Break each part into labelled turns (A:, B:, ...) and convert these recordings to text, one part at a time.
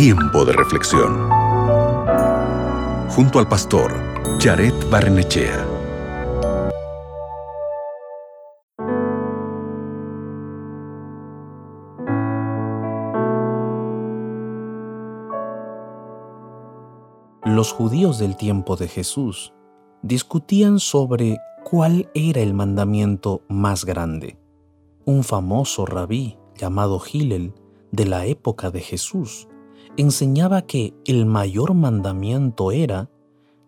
A: Tiempo de reflexión. Junto al pastor Jared Barnechea.
B: Los judíos del tiempo de Jesús discutían sobre cuál era el mandamiento más grande. Un famoso rabí llamado Gilel de la época de Jesús enseñaba que el mayor mandamiento era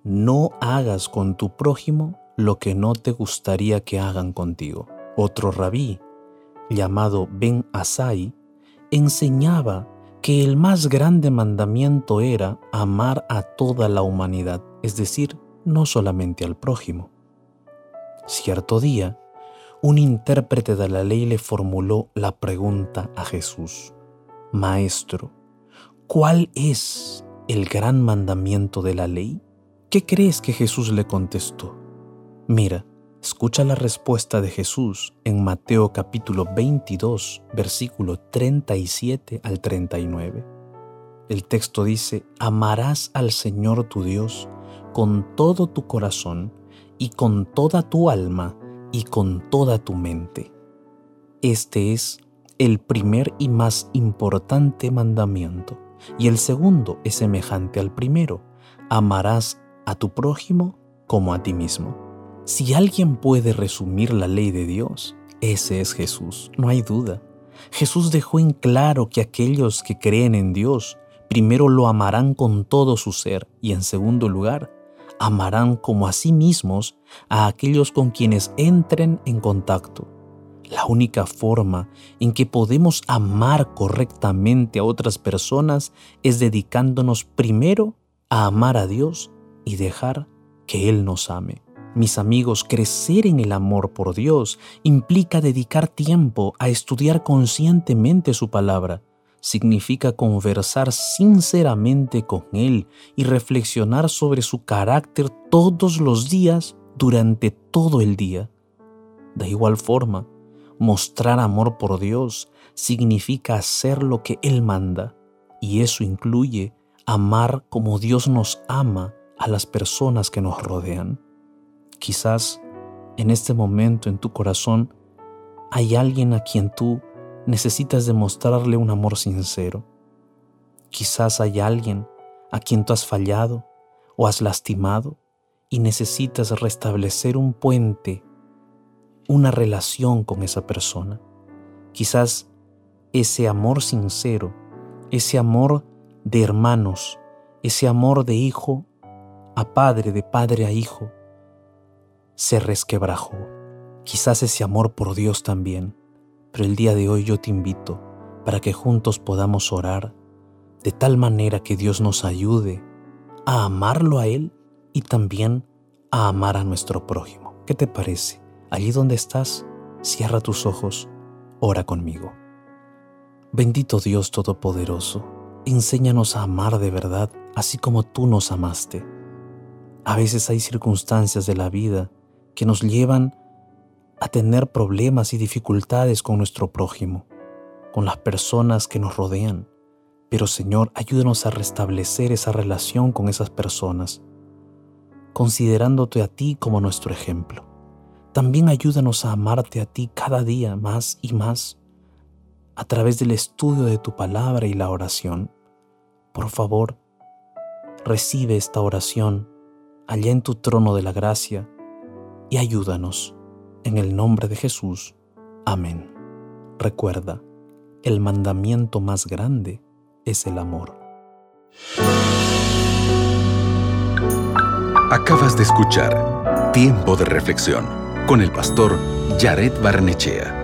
B: no hagas con tu prójimo lo que no te gustaría que hagan contigo. Otro rabí, llamado Ben Asai, enseñaba que el más grande mandamiento era amar a toda la humanidad, es decir, no solamente al prójimo. Cierto día, un intérprete de la ley le formuló la pregunta a Jesús, Maestro, ¿cuál es el gran mandamiento de la ley? ¿Qué crees que Jesús le contestó? Mira, escucha la respuesta de Jesús en Mateo capítulo 22, versículo 37 al 39. El texto dice, amarás al Señor tu Dios con todo tu corazón y con toda tu alma y con toda tu mente. Este es el primer y más importante mandamiento, y el segundo es semejante al primero, amarás a tu prójimo como a ti mismo. Si alguien puede resumir la ley de Dios, ese es Jesús, no hay duda. Jesús dejó en claro que aquellos que creen en Dios primero lo amarán con todo su ser y en segundo lugar, amarán como a sí mismos a aquellos con quienes entren en contacto. La única forma en que podemos amar correctamente a otras personas es dedicándonos primero a amar a Dios y dejar que Él nos ame. Mis amigos, crecer en el amor por Dios implica dedicar tiempo a estudiar conscientemente su palabra significa conversar sinceramente con Él y reflexionar sobre su carácter todos los días durante todo el día. De igual forma, mostrar amor por Dios significa hacer lo que Él manda, y eso incluye amar como Dios nos ama a las personas que nos rodean. Quizás en este momento en tu corazón hay alguien a quien tú necesitas demostrarle un amor sincero. Quizás hay alguien a quien tú has fallado o has lastimado y necesitas restablecer un puente, una relación con esa persona. Quizás ese amor sincero, ese amor de hermanos, ese amor de hijo a padre, de padre a hijo, se resquebrajó. Quizás ese amor por Dios también pero el día de hoy yo te invito para que juntos podamos orar de tal manera que Dios nos ayude a amarlo a Él y también a amar a nuestro prójimo. ¿Qué te parece? Allí donde estás, cierra tus ojos, ora conmigo. Bendito Dios Todopoderoso, enséñanos a amar de verdad así como tú nos amaste. A veces hay circunstancias de la vida que nos llevan a tener problemas y dificultades con nuestro prójimo, con las personas que nos rodean. Pero Señor, ayúdanos a restablecer esa relación con esas personas, considerándote a ti como nuestro ejemplo. También ayúdanos a amarte a ti cada día más y más a través del estudio de tu palabra y la oración. Por favor, recibe esta oración allá en tu trono de la gracia y ayúdanos en el nombre de Jesús. Amén. Recuerda, el mandamiento más grande es el amor.
A: Acabas de escuchar Tiempo de Reflexión con el pastor Jared Barnechea.